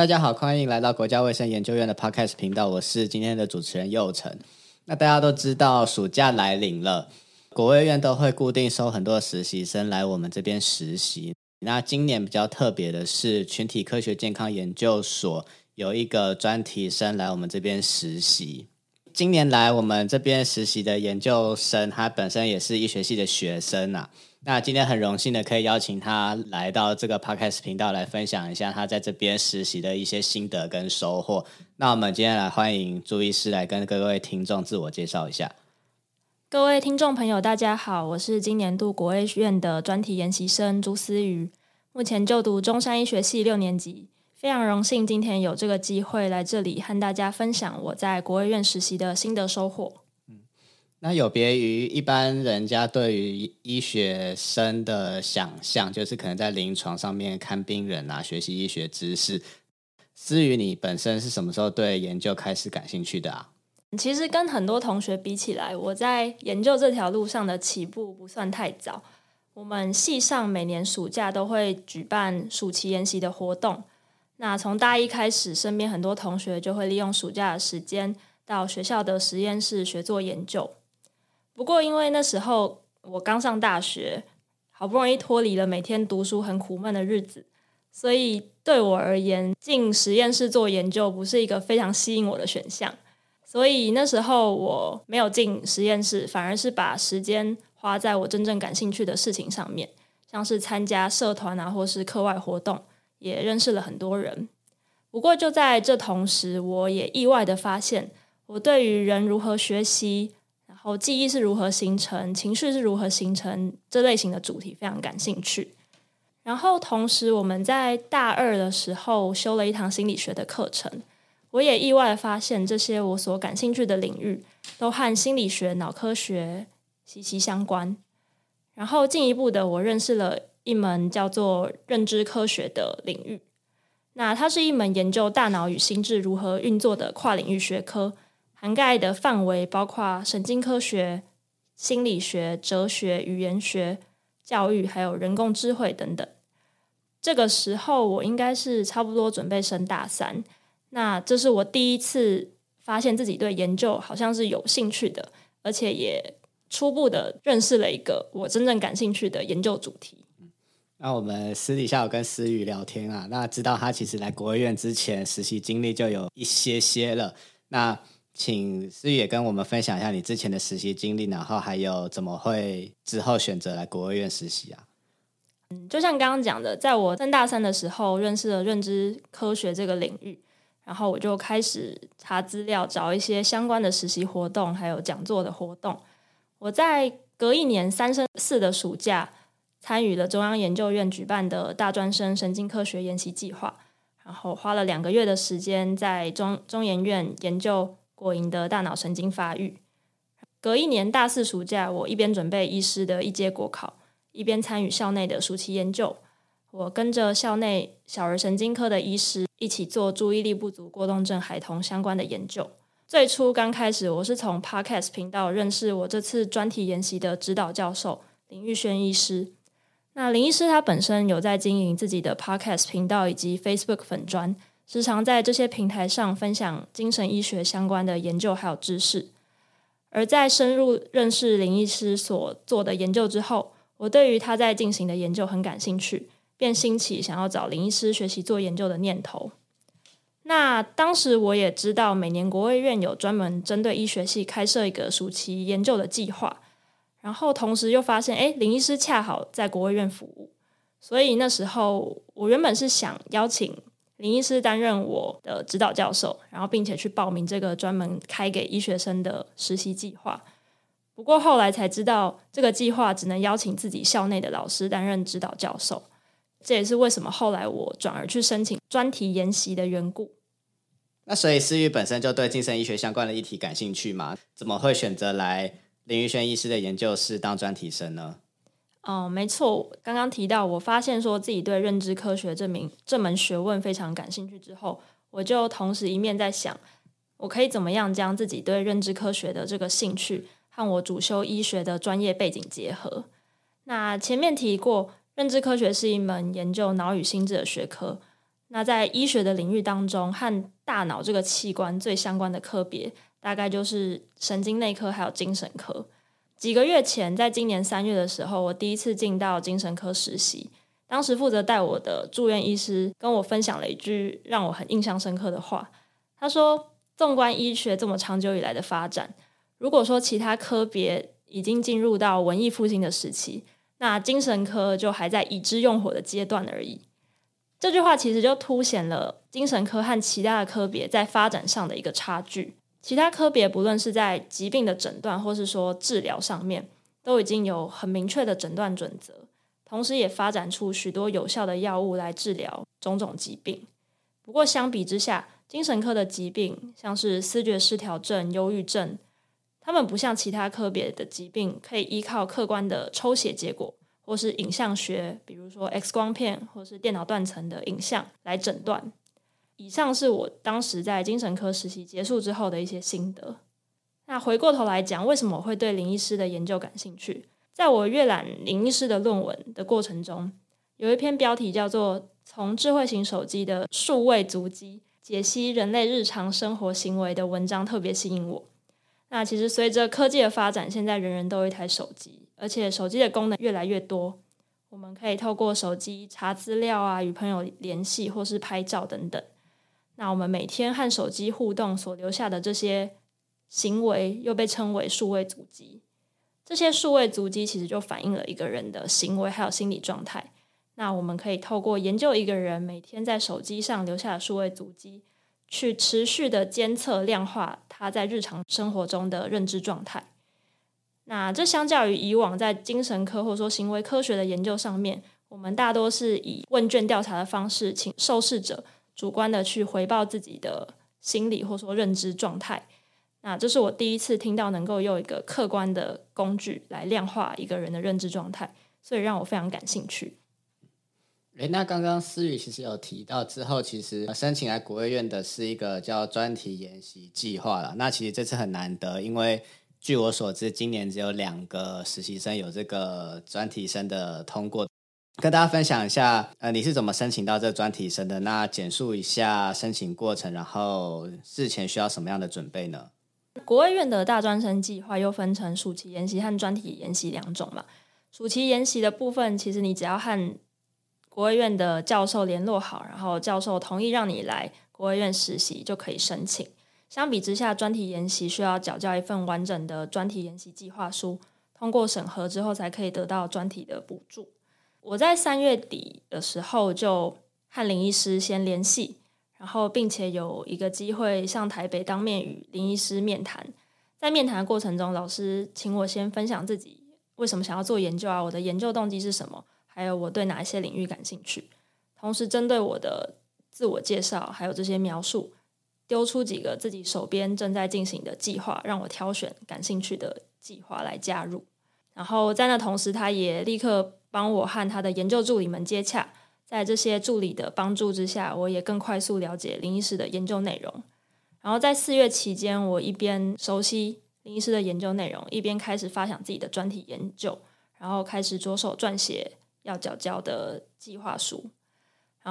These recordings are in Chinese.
大家好，欢迎来到国家卫生研究院的 Podcast 频道，我是今天的主持人佑成。那大家都知道，暑假来临了，国卫院都会固定收很多实习生来我们这边实习。那今年比较特别的是，群体科学健康研究所有一个专题生来我们这边实习。今年来我们这边实习的研究生，他本身也是医学系的学生啊。那今天很荣幸的可以邀请他来到这个 Podcast 频道来分享一下他在这边实习的一些心得跟收获。那我们今天来欢迎朱医师来跟各位听众自我介绍一下。各位听众朋友，大家好，我是今年度国卫院的专题研习生朱思瑜，目前就读中山医学系六年级，非常荣幸今天有这个机会来这里和大家分享我在国卫院实习的心得收获。那有别于一般人家对于医学生的想象，就是可能在临床上面看病人啊，学习医学知识。思于，你本身是什么时候对研究开始感兴趣的啊？其实跟很多同学比起来，我在研究这条路上的起步不算太早。我们系上每年暑假都会举办暑期研习的活动。那从大一开始，身边很多同学就会利用暑假的时间到学校的实验室学做研究。不过，因为那时候我刚上大学，好不容易脱离了每天读书很苦闷的日子，所以对我而言，进实验室做研究不是一个非常吸引我的选项。所以那时候我没有进实验室，反而是把时间花在我真正感兴趣的事情上面，像是参加社团啊，或是课外活动，也认识了很多人。不过就在这同时，我也意外的发现，我对于人如何学习。然后记忆是如何形成，情绪是如何形成，这类型的主题非常感兴趣。然后同时，我们在大二的时候修了一堂心理学的课程，我也意外发现这些我所感兴趣的领域都和心理学、脑科学息息相关。然后进一步的，我认识了一门叫做认知科学的领域，那它是一门研究大脑与心智如何运作的跨领域学科。涵盖的范围包括神经科学、心理学、哲学、语言学、教育，还有人工智慧等等。这个时候，我应该是差不多准备升大三。那这是我第一次发现自己对研究好像是有兴趣的，而且也初步的认识了一个我真正感兴趣的研究主题。那我们私底下有跟思雨聊天啊，那知道他其实来国卫院之前实习经历就有一些些了。那请思雨也跟我们分享一下你之前的实习经历，然后还有怎么会之后选择来国务院实习啊？嗯，就像刚刚讲的，在我升大三的时候认识了认知科学这个领域，然后我就开始查资料，找一些相关的实习活动，还有讲座的活动。我在隔一年三升四的暑假，参与了中央研究院举办的大专生神经科学研习计划，然后花了两个月的时间在中中研院研究。果蝇的大脑神经发育。隔一年大四暑假，我一边准备医师的一阶国考，一边参与校内的暑期研究。我跟着校内小儿神经科的医师一起做注意力不足过动症孩童相关的研究。最初刚开始，我是从 Podcast 频道认识我这次专题研习的指导教授林玉轩医师。那林医师他本身有在经营自己的 Podcast 频道以及 Facebook 粉专。时常在这些平台上分享精神医学相关的研究还有知识，而在深入认识林医师所做的研究之后，我对于他在进行的研究很感兴趣，便兴起想要找林医师学习做研究的念头。那当时我也知道，每年国卫院有专门针对医学系开设一个暑期研究的计划，然后同时又发现，诶，林医师恰好在国卫院服务，所以那时候我原本是想邀请。林医师担任我的指导教授，然后并且去报名这个专门开给医学生的实习计划。不过后来才知道，这个计划只能邀请自己校内的老师担任指导教授。这也是为什么后来我转而去申请专题研习的缘故。那所以思瑜本身就对精神医学相关的议题感兴趣吗？怎么会选择来林玉轩医师的研究室当专题生呢？哦，没错，刚刚提到，我发现说自己对认知科学这名这门学问非常感兴趣之后，我就同时一面在想，我可以怎么样将自己对认知科学的这个兴趣和我主修医学的专业背景结合。那前面提过，认知科学是一门研究脑与心智的学科，那在医学的领域当中，和大脑这个器官最相关的科别，大概就是神经内科还有精神科。几个月前，在今年三月的时候，我第一次进到精神科实习。当时负责带我的住院医师跟我分享了一句让我很印象深刻的话。他说：“纵观医学这么长久以来的发展，如果说其他科别已经进入到文艺复兴的时期，那精神科就还在已知用火的阶段而已。”这句话其实就凸显了精神科和其他的科别在发展上的一个差距。其他科别不论是在疾病的诊断或是说治疗上面，都已经有很明确的诊断准则。同时，也发展出许多有效的药物来治疗种种疾病。不过，相比之下，精神科的疾病，像是思觉失调症、忧郁症，他们不像其他科别的疾病，可以依靠客观的抽血结果或是影像学，比如说 X 光片或是电脑断层的影像来诊断。以上是我当时在精神科实习结束之后的一些心得。那回过头来讲，为什么我会对林医师的研究感兴趣？在我阅览林医师的论文的过程中，有一篇标题叫做《从智慧型手机的数位足迹解析人类日常生活行为》的文章特别吸引我。那其实随着科技的发展，现在人人都有一台手机，而且手机的功能越来越多，我们可以透过手机查资料啊，与朋友联系或是拍照等等。那我们每天和手机互动所留下的这些行为，又被称为数位足迹。这些数位足迹其实就反映了一个人的行为还有心理状态。那我们可以透过研究一个人每天在手机上留下的数位足迹，去持续的监测量化他在日常生活中的认知状态。那这相较于以往在精神科或者说行为科学的研究上面，我们大多是以问卷调查的方式，请受试者主观的去回报自己的心理或者说认知状态。那这是我第一次听到能够用一个客观的工具来量化一个人的认知状态，所以让我非常感兴趣。诶，那刚刚思雨其实有提到之后，其实申请来国卫院的是一个叫专题研习计划了。那其实这次很难得，因为据我所知，今年只有两个实习生有这个专题生的通过。跟大家分享一下，呃，你是怎么申请到这专题生的？那简述一下申请过程，然后事前需要什么样的准备呢？国卫院的大专生计划又分成暑期研习和专题研习两种嘛。暑期研习的部分，其实你只要和国卫院的教授联络好，然后教授同意让你来国卫院实习，就可以申请。相比之下，专题研习需要缴交一份完整的专题研习计划书，通过审核之后才可以得到专题的补助。我在三月底的时候就和林医师先联系。然后，并且有一个机会上台北当面与林医师面谈。在面谈的过程中，老师请我先分享自己为什么想要做研究啊，我的研究动机是什么，还有我对哪一些领域感兴趣。同时，针对我的自我介绍还有这些描述，丢出几个自己手边正在进行的计划，让我挑选感兴趣的计划来加入。然后在那同时，他也立刻帮我和他的研究助理们接洽。在这些助理的帮助之下，我也更快速了解林医师的研究内容。然后在四月期间，我一边熟悉林医师的研究内容，一边开始发想自己的专题研究，然后开始着手撰写要缴交的计划书。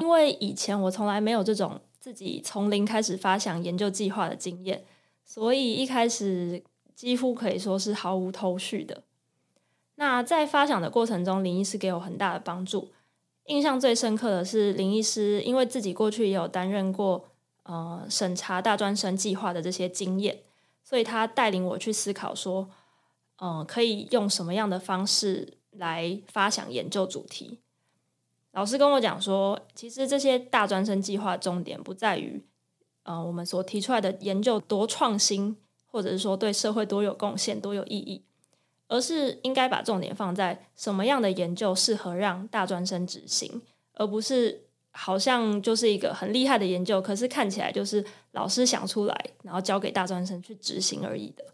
因为以前我从来没有这种自己从零开始发想研究计划的经验，所以一开始几乎可以说是毫无头绪的。那在发想的过程中，林医师给我很大的帮助。印象最深刻的是林医师，因为自己过去也有担任过呃审查大专生计划的这些经验，所以他带领我去思考说，嗯、呃，可以用什么样的方式来发想研究主题。老师跟我讲说，其实这些大专生计划重点不在于，呃，我们所提出来的研究多创新，或者是说对社会多有贡献、多有意义。而是应该把重点放在什么样的研究适合让大专生执行，而不是好像就是一个很厉害的研究，可是看起来就是老师想出来，然后交给大专生去执行而已的。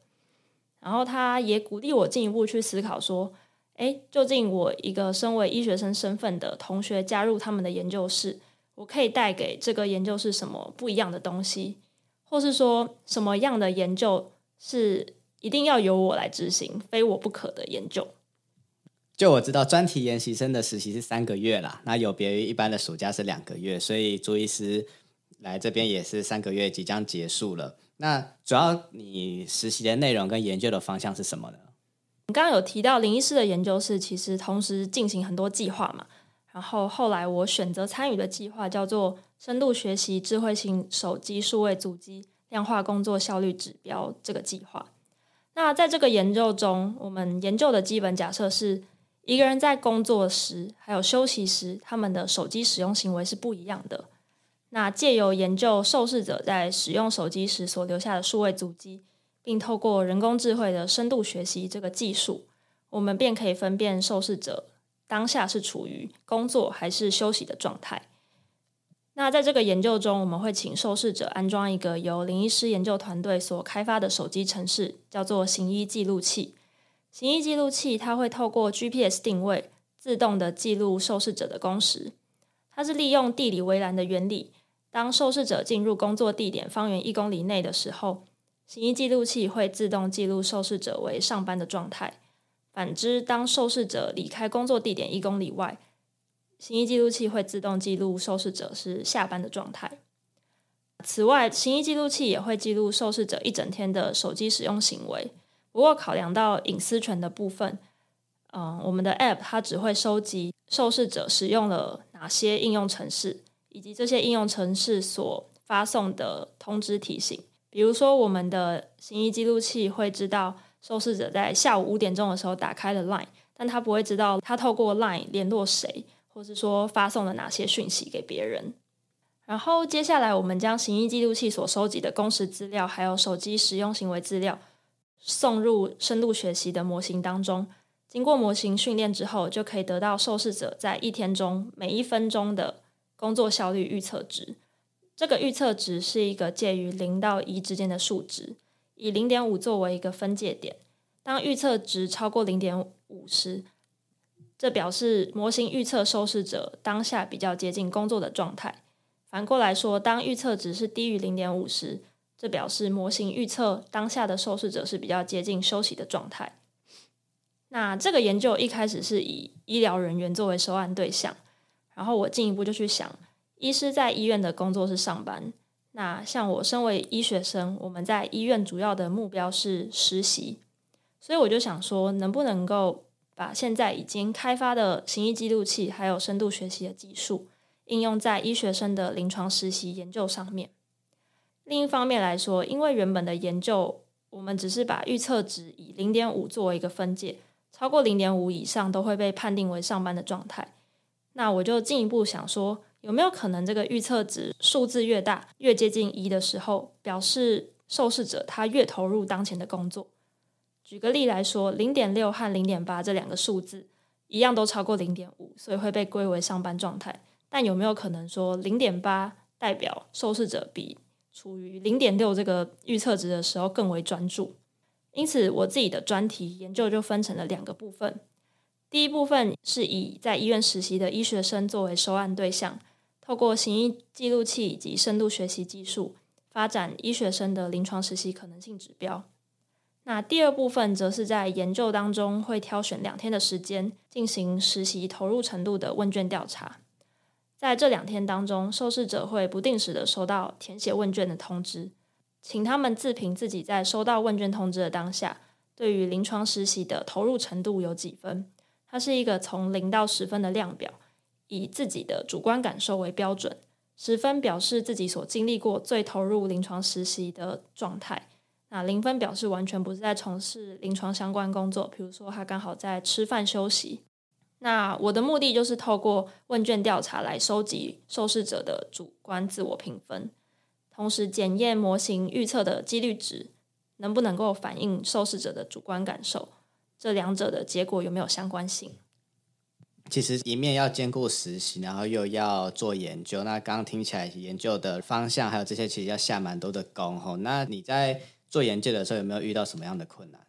然后他也鼓励我进一步去思考说，诶，究竟我一个身为医学生身份的同学加入他们的研究室，我可以带给这个研究室什么不一样的东西，或是说什么样的研究是？一定要由我来执行，非我不可的研究。就我知道，专题研习生的实习是三个月啦，那有别于一般的暑假是两个月，所以朱医师来这边也是三个月即将结束了。那主要你实习的内容跟研究的方向是什么呢？你刚刚有提到林医师的研究室其实同时进行很多计划嘛，然后后来我选择参与的计划叫做深度学习智慧型手机数位足迹量化工作效率指标这个计划。那在这个研究中，我们研究的基本假设是一个人在工作时还有休息时，他们的手机使用行为是不一样的。那借由研究受试者在使用手机时所留下的数位足迹。并透过人工智慧的深度学习这个技术，我们便可以分辨受试者当下是处于工作还是休息的状态。那在这个研究中，我们会请受试者安装一个由林医师研究团队所开发的手机程式，叫做行医记录器。行医记录器它会透过 GPS 定位，自动的记录受试者的工时。它是利用地理围栏的原理，当受试者进入工作地点方圆一公里内的时候，行医记录器会自动记录受试者为上班的状态。反之，当受试者离开工作地点一公里外，行医记录器会自动记录受试者是下班的状态。此外，行医记录器也会记录受试者一整天的手机使用行为。不过，考量到隐私权的部分，嗯，我们的 App 它只会收集受试者使用了哪些应用程式，以及这些应用程式所发送的通知提醒。比如说，我们的行医记录器会知道受试者在下午五点钟的时候打开了 Line，但他不会知道他透过 Line 联络谁，或是说发送了哪些讯息给别人。然后接下来，我们将行医记录器所收集的工时资料，还有手机使用行为资料，送入深度学习的模型当中。经过模型训练之后，就可以得到受试者在一天中每一分钟的工作效率预测值。这个预测值是一个介于零到一之间的数值，以零点五作为一个分界点。当预测值超过零点五时，这表示模型预测受试者当下比较接近工作的状态。反过来说，当预测值是低于零点五时，这表示模型预测当下的受试者是比较接近休息的状态。那这个研究一开始是以医疗人员作为收案对象，然后我进一步就去想。医师在医院的工作是上班，那像我身为医学生，我们在医院主要的目标是实习，所以我就想说，能不能够把现在已经开发的行医记录器还有深度学习的技术应用在医学生的临床实习研究上面。另一方面来说，因为原本的研究我们只是把预测值以零点五作为一个分界，超过零点五以上都会被判定为上班的状态。那我就进一步想说。有没有可能，这个预测值数字越大，越接近一的时候，表示受试者他越投入当前的工作？举个例来说，零点六和零点八这两个数字一样都超过零点五，所以会被归为上班状态。但有没有可能说，零点八代表受试者比处于零点六这个预测值的时候更为专注？因此，我自己的专题研究就分成了两个部分。第一部分是以在医院实习的医学生作为收案对象。透过行医记录器以及深度学习技术，发展医学生的临床实习可能性指标。那第二部分则是在研究当中会挑选两天的时间，进行实习投入程度的问卷调查。在这两天当中，受试者会不定时的收到填写问卷的通知，请他们自评自己在收到问卷通知的当下，对于临床实习的投入程度有几分。它是一个从零到十分的量表。以自己的主观感受为标准，十分表示自己所经历过最投入临床实习的状态，那零分表示完全不是在从事临床相关工作，比如说他刚好在吃饭休息。那我的目的就是透过问卷调查来收集受试者的主观自我评分，同时检验模型预测的几率值能不能够反映受试者的主观感受，这两者的结果有没有相关性。其实一面要兼顾实习，然后又要做研究。那刚刚听起来，研究的方向还有这些，其实要下蛮多的功吼。那你在做研究的时候，有没有遇到什么样的困难？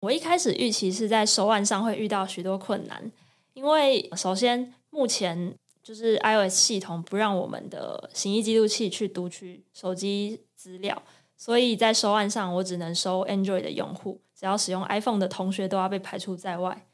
我一开始预期是在收案上会遇到许多困难，因为首先目前就是 iOS 系统不让我们的行医记录器去读取手机资料，所以在收案上我只能收 Android 的用户，只要使用 iPhone 的同学都要被排除在外。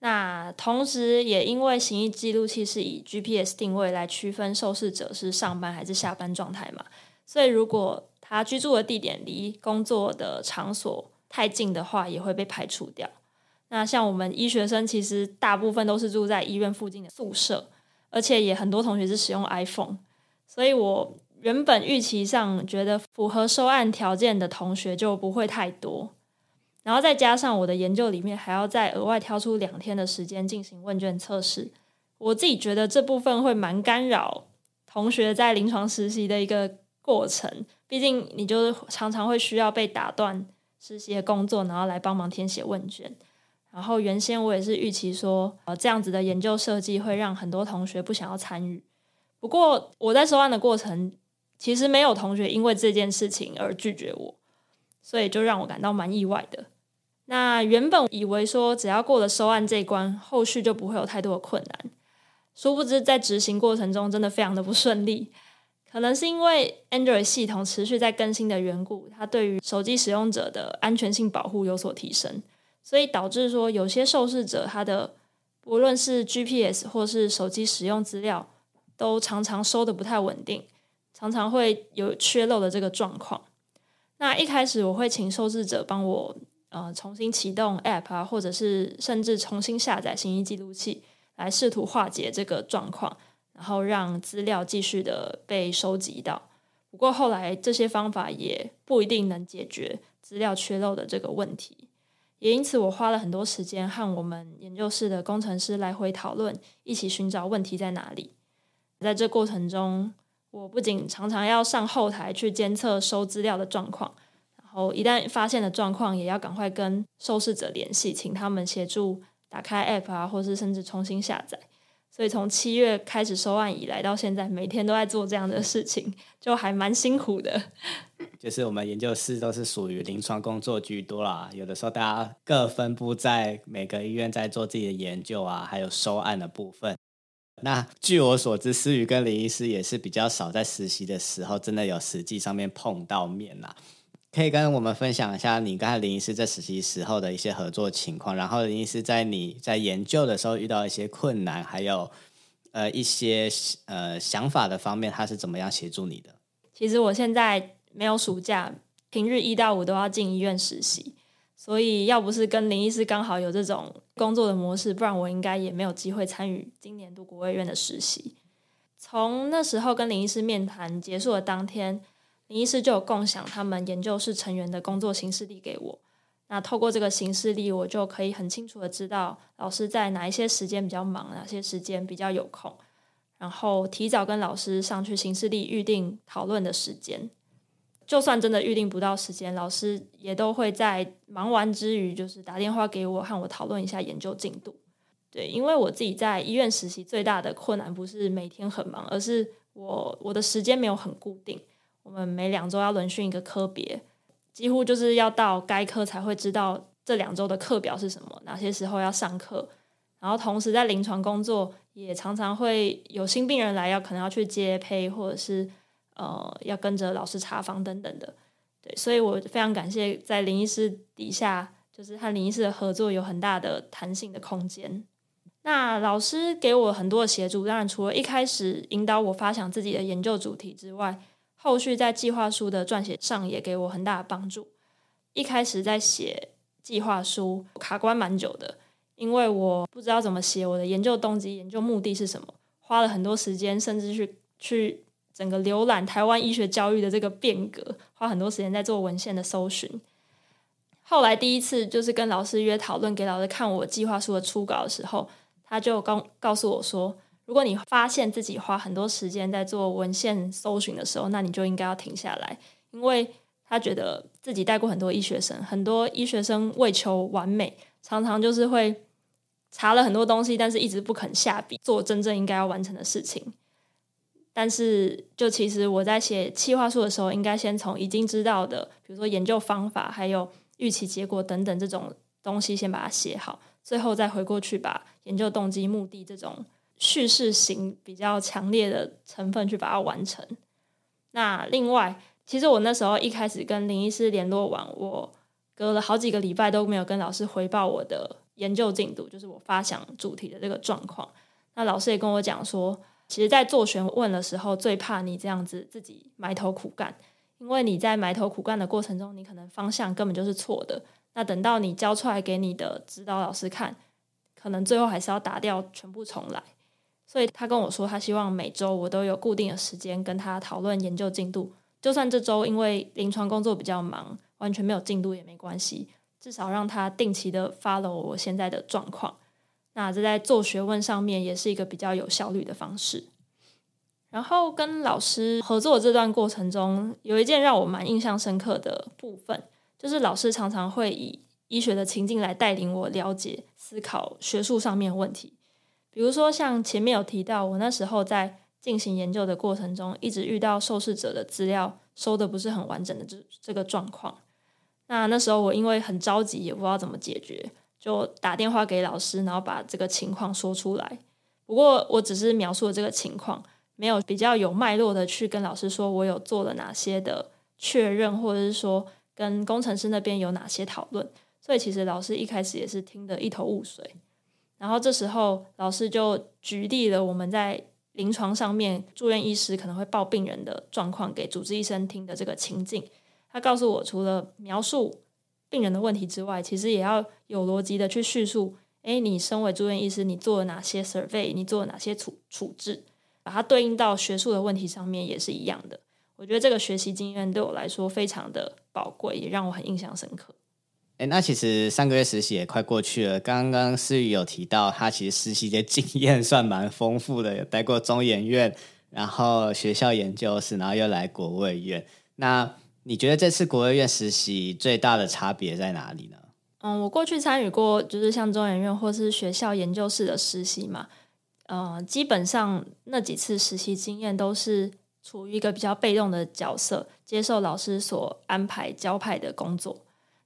那同时也因为行医记录器是以 GPS 定位来区分受试者是上班还是下班状态嘛，所以如果他居住的地点离工作的场所太近的话，也会被排除掉。那像我们医学生，其实大部分都是住在医院附近的宿舍，而且也很多同学是使用 iPhone，所以我原本预期上觉得符合收案条件的同学就不会太多。然后再加上我的研究里面还要再额外挑出两天的时间进行问卷测试，我自己觉得这部分会蛮干扰同学在临床实习的一个过程。毕竟你就是常常会需要被打断实习的工作，然后来帮忙填写问卷。然后原先我也是预期说，呃，这样子的研究设计会让很多同学不想要参与。不过我在收案的过程，其实没有同学因为这件事情而拒绝我。所以就让我感到蛮意外的。那原本以为说只要过了收案这关，后续就不会有太多的困难。殊不知在执行过程中真的非常的不顺利。可能是因为 Android 系统持续在更新的缘故，它对于手机使用者的安全性保护有所提升，所以导致说有些受试者他的不论是 GPS 或是手机使用资料，都常常收得不太稳定，常常会有缺漏的这个状况。那一开始我会请受试者帮我呃重新启动 App 啊，或者是甚至重新下载行医记录器，来试图化解这个状况，然后让资料继续的被收集到。不过后来这些方法也不一定能解决资料缺漏的这个问题，也因此我花了很多时间和我们研究室的工程师来回讨论，一起寻找问题在哪里。在这过程中，我不仅常常要上后台去监测收资料的状况，然后一旦发现了状况，也要赶快跟受试者联系，请他们协助打开 App 啊，或是甚至重新下载。所以从七月开始收案以来到现在，每天都在做这样的事情，就还蛮辛苦的。就是我们研究室都是属于临床工作居多啦，有的时候大家各分布在每个医院，在做自己的研究啊，还有收案的部分。那据我所知，思雨跟林医师也是比较少在实习的时候，真的有实际上面碰到面啦。可以跟我们分享一下你刚才林医师在实习时候的一些合作情况，然后林医师在你在研究的时候遇到一些困难，还有呃一些呃想法的方面，他是怎么样协助你的？其实我现在没有暑假，平日一到五都要进医院实习。所以，要不是跟林医师刚好有这种工作的模式，不然我应该也没有机会参与今年度国卫院的实习。从那时候跟林医师面谈结束的当天，林医师就有共享他们研究室成员的工作行事历给我。那透过这个行事历，我就可以很清楚的知道老师在哪一些时间比较忙，哪些时间比较有空，然后提早跟老师上去行事历预定讨论的时间。就算真的预定不到时间，老师也都会在忙完之余，就是打电话给我，和我讨论一下研究进度。对，因为我自己在医院实习最大的困难不是每天很忙，而是我我的时间没有很固定。我们每两周要轮训一个科别，几乎就是要到该科才会知道这两周的课表是什么，哪些时候要上课。然后同时在临床工作，也常常会有新病人来，要可能要去接配或者是。呃，要跟着老师查房等等的，对，所以我非常感谢在林医师底下，就是和林医师的合作有很大的弹性的空间。那老师给我很多的协助，当然除了一开始引导我发想自己的研究主题之外，后续在计划书的撰写上也给我很大的帮助。一开始在写计划书卡关蛮久的，因为我不知道怎么写我的研究动机、研究目的是什么，花了很多时间，甚至去去。整个浏览台湾医学教育的这个变革，花很多时间在做文献的搜寻。后来第一次就是跟老师约讨论，给老师看我计划书的初稿的时候，他就告告诉我说：“如果你发现自己花很多时间在做文献搜寻的时候，那你就应该要停下来，因为他觉得自己带过很多医学生，很多医学生为求完美，常常就是会查了很多东西，但是一直不肯下笔做真正应该要完成的事情。”但是，就其实我在写企划书的时候，应该先从已经知道的，比如说研究方法，还有预期结果等等这种东西，先把它写好，最后再回过去把研究动机、目的这种叙事型比较强烈的成分去把它完成。那另外，其实我那时候一开始跟林医师联络完，我隔了好几个礼拜都没有跟老师回报我的研究进度，就是我发想主题的这个状况。那老师也跟我讲说，其实，在做学问的时候，最怕你这样子自己埋头苦干，因为你在埋头苦干的过程中，你可能方向根本就是错的。那等到你交出来给你的指导老师看，可能最后还是要打掉，全部重来。所以他跟我说，他希望每周我都有固定的时间跟他讨论研究进度，就算这周因为临床工作比较忙，完全没有进度也没关系，至少让他定期的 follow 我现在的状况。那这在做学问上面也是一个比较有效率的方式。然后跟老师合作这段过程中，有一件让我蛮印象深刻的部分，就是老师常常会以医学的情境来带领我了解、思考学术上面的问题。比如说，像前面有提到，我那时候在进行研究的过程中，一直遇到受试者的资料收的不是很完整的这这个状况。那那时候我因为很着急，也不知道怎么解决。就打电话给老师，然后把这个情况说出来。不过我只是描述了这个情况，没有比较有脉络的去跟老师说我有做了哪些的确认，或者是说跟工程师那边有哪些讨论。所以其实老师一开始也是听得一头雾水。然后这时候老师就举例了我们在临床上面住院医师可能会报病人的状况给主治医生听的这个情境。他告诉我，除了描述。病人的问题之外，其实也要有逻辑的去叙述。诶，你身为住院医师，你做了哪些 survey？你做了哪些处处置？把它对应到学术的问题上面也是一样的。我觉得这个学习经验对我来说非常的宝贵，也让我很印象深刻。诶，那其实三个月实习也快过去了。刚刚思雨有提到，他其实实习的经验算蛮丰富的，有待过中研院，然后学校研究室，然后又来国卫院。那你觉得这次国卫院实习最大的差别在哪里呢？嗯，我过去参与过，就是像中研院或是学校研究室的实习嘛，呃，基本上那几次实习经验都是处于一个比较被动的角色，接受老师所安排交派的工作。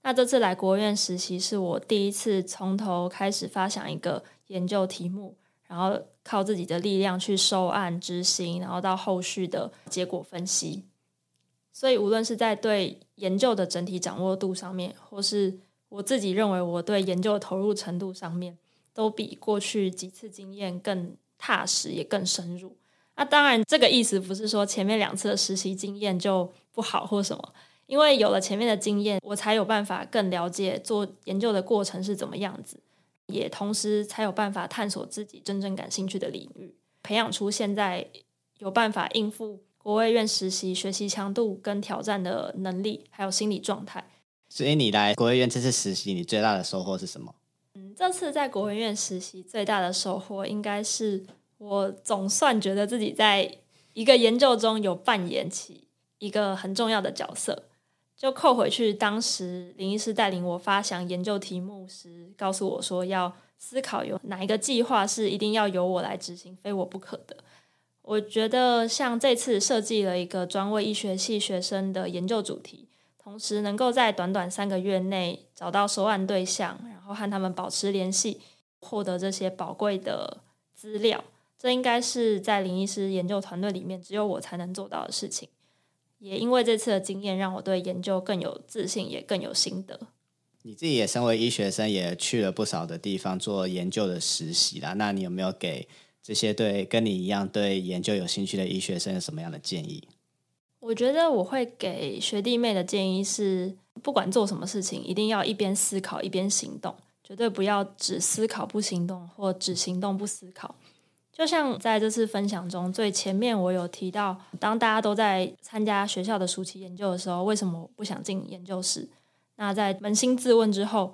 那这次来国院实习，是我第一次从头开始发想一个研究题目，然后靠自己的力量去收案执行，然后到后续的结果分析。所以，无论是在对研究的整体掌握度上面，或是我自己认为我对研究的投入程度上面，都比过去几次经验更踏实，也更深入。那当然，这个意思不是说前面两次的实习经验就不好或什么，因为有了前面的经验，我才有办法更了解做研究的过程是怎么样子，也同时才有办法探索自己真正感兴趣的领域，培养出现在有办法应付。国卫院实习学习强度跟挑战的能力，还有心理状态。所以你来国卫院这次实习，你最大的收获是什么？嗯，这次在国卫院实习最大的收获，应该是我总算觉得自己在一个研究中有扮演起一个很重要的角色。就扣回去，当时林医师带领我发想研究题目时，告诉我说要思考有哪一个计划是一定要由我来执行，非我不可的。我觉得像这次设计了一个专为医学系学生的研究主题，同时能够在短短三个月内找到收案对象，然后和他们保持联系，获得这些宝贵的资料，这应该是在林医师研究团队里面只有我才能做到的事情。也因为这次的经验，让我对研究更有自信，也更有心得。你自己也身为医学生，也去了不少的地方做研究的实习啦。那你有没有给？这些对跟你一样对研究有兴趣的医学生有什么样的建议？我觉得我会给学弟妹的建议是，不管做什么事情，一定要一边思考一边行动，绝对不要只思考不行动，或只行动不思考。就像在这次分享中最前面，我有提到，当大家都在参加学校的暑期研究的时候，为什么我不想进研究室？那在扪心自问之后，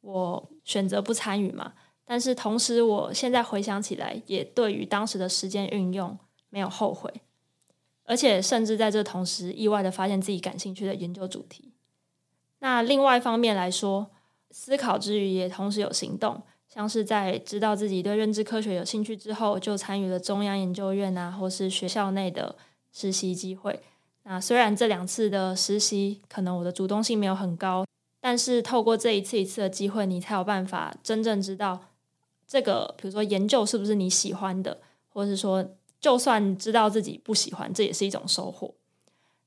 我选择不参与嘛。但是同时，我现在回想起来，也对于当时的时间运用没有后悔，而且甚至在这同时，意外的发现自己感兴趣的研究主题。那另外一方面来说，思考之余也同时有行动，像是在知道自己对认知科学有兴趣之后，就参与了中央研究院啊，或是学校内的实习机会。那虽然这两次的实习可能我的主动性没有很高，但是透过这一次一次的机会，你才有办法真正知道。这个，比如说研究是不是你喜欢的，或是说，就算知道自己不喜欢，这也是一种收获。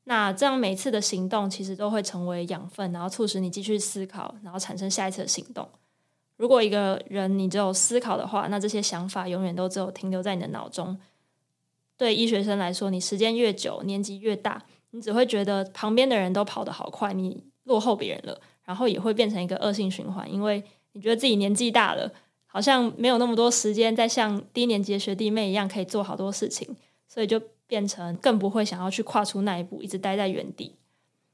那这样每次的行动其实都会成为养分，然后促使你继续思考，然后产生下一次的行动。如果一个人你只有思考的话，那这些想法永远都只有停留在你的脑中。对医学生来说，你时间越久，年纪越大，你只会觉得旁边的人都跑得好快，你落后别人了，然后也会变成一个恶性循环，因为你觉得自己年纪大了，好像没有那么多时间再像低年级的学弟妹一样可以做好多事情，所以就变成更不会想要去跨出那一步，一直待在原地。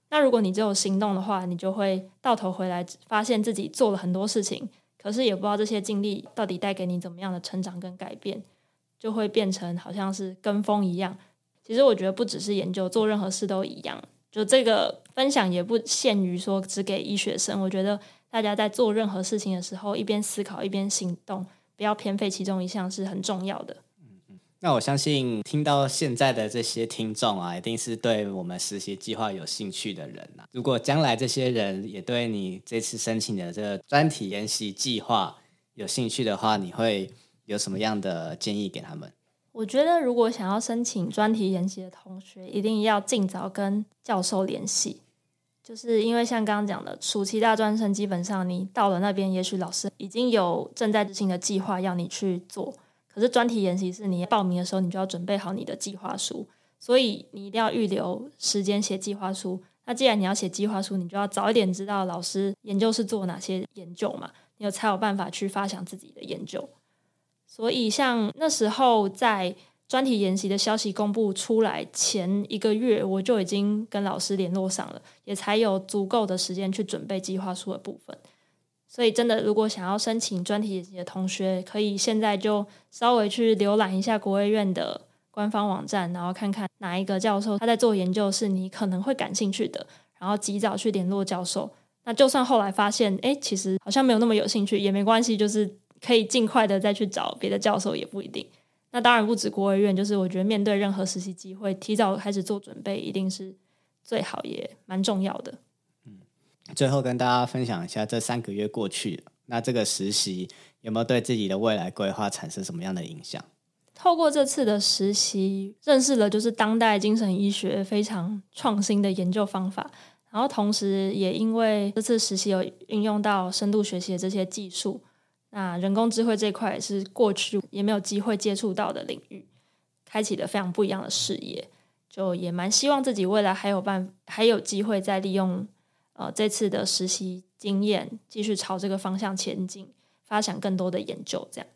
那如果你只有行动的话，你就会到头回来发现自己做了很多事情。可是也不知道这些经历到底带给你怎么样的成长跟改变，就会变成好像是跟风一样。其实我觉得不只是研究，做任何事都一样。就这个分享也不限于说只给医学生。我觉得大家在做任何事情的时候，一边思考一边行动，不要偏废其中一项是很重要的。那我相信听到现在的这些听众啊，一定是对我们实习计划有兴趣的人呐、如果将来这些人也对你这次申请的这个专题研习计划有兴趣的话，你会有什么样的建议给他们？我觉得，如果想要申请专题研习的同学，一定要尽早跟教授联系，就是因为像刚刚讲的，暑期大专生基本上你到了那边，也许老师已经有正在执行的计划要你去做。可是专题研习是你报名的时候，你就要准备好你的计划书，所以你一定要预留时间写计划书。那既然你要写计划书，你就要早一点知道老师研究是做哪些研究嘛，你有才有办法去发想自己的研究。所以像那时候在专题研习的消息公布出来前一个月，我就已经跟老师联络上了，也才有足够的时间去准备计划书的部分。所以，真的，如果想要申请专题的同学，可以现在就稍微去浏览一下国卫院的官方网站，然后看看哪一个教授他在做研究是你可能会感兴趣的，然后及早去联络教授。那就算后来发现，哎，其实好像没有那么有兴趣，也没关系，就是可以尽快的再去找别的教授，也不一定。那当然不止国卫院，就是我觉得面对任何实习机会，提早开始做准备，一定是最好，也蛮重要的。最后跟大家分享一下，这三个月过去，那这个实习有没有对自己的未来规划产生什么样的影响？透过这次的实习，认识了就是当代精神医学非常创新的研究方法，然后同时也因为这次实习有运用到深度学习的这些技术，那人工智慧这块也是过去也没有机会接触到的领域，开启了非常不一样的视野，就也蛮希望自己未来还有办还有机会再利用。呃，这次的实习经验继续朝这个方向前进，发展更多的研究。这样，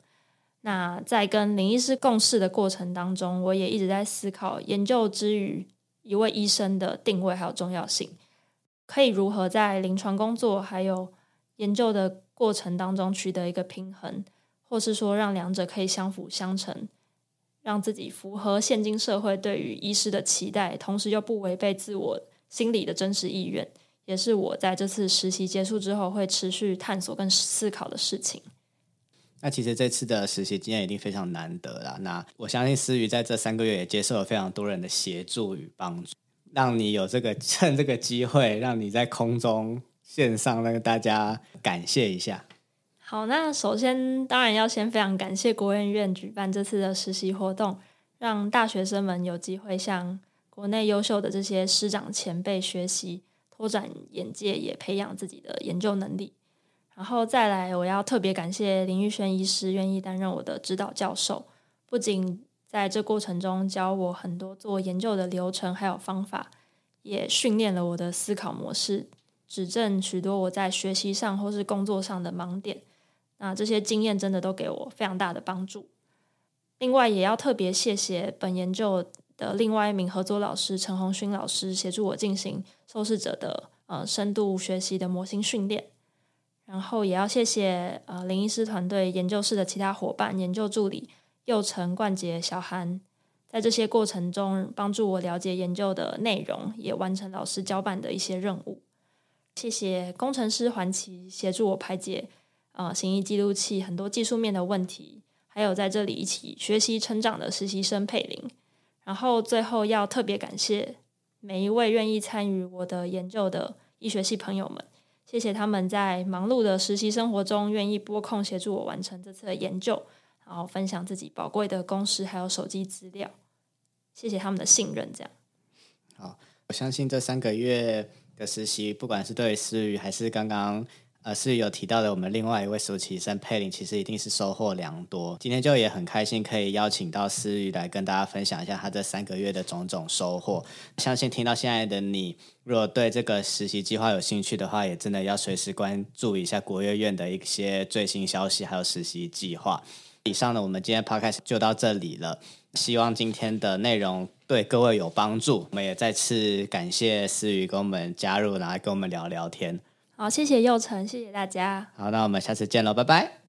那在跟林医师共事的过程当中，我也一直在思考研究之余一位医生的定位还有重要性，可以如何在临床工作还有研究的过程当中取得一个平衡，或是说让两者可以相辅相成，让自己符合现今社会对于医师的期待，同时又不违背自我心理的真实意愿。也是我在这次实习结束之后会持续探索跟思考的事情。那其实这次的实习经验一定非常难得啦。那我相信思雨在这三个月也接受了非常多人的协助与帮助，让你有这个 趁这个机会，让你在空中线上让大家感谢一下。好，那首先当然要先非常感谢国卫院举办这次的实习活动，让大学生们有机会向国内优秀的这些师长前辈学习。拓展眼界，也培养自己的研究能力。然后再来，我要特别感谢林玉轩医师愿意担任我的指导教授，不仅在这过程中教我很多做研究的流程还有方法，也训练了我的思考模式，指正许多我在学习上或是工作上的盲点。那这些经验真的都给我非常大的帮助。另外，也要特别谢谢本研究的另外一名合作老师陈鸿勋老师协助我进行受试者的呃深度学习的模型训练，然后也要谢谢呃林医师团队研究室的其他伙伴、研究助理佑成、冠杰、小韩，在这些过程中帮助我了解研究的内容，也完成老师交办的一些任务。谢谢工程师环琪协助我排解呃行医记录器很多技术面的问题，还有在这里一起学习成长的实习生佩玲。然后最后要特别感谢每一位愿意参与我的研究的医学系朋友们，谢谢他们在忙碌的实习生活中愿意拨空协助我完成这次的研究，然后分享自己宝贵的公式还有手机资料，谢谢他们的信任。这样，好，我相信这三个月的实习，不管是对思雨还是刚刚呃，思雨有提到的，我们另外一位暑期生佩玲，其实一定是收获良多。今天就也很开心，可以邀请到思雨来跟大家分享一下他这三个月的种种收获。相信听到现在的你，如果对这个实习计划有兴趣的话，也真的要随时关注一下国乐院的一些最新消息，还有实习计划。以上呢，我们今天 podcast 就到这里了。希望今天的内容对各位有帮助。我们也再次感谢思雨跟我们加入，然后来跟我们聊聊天。好，谢谢佑成，谢谢大家。好，那我们下次见喽，拜拜。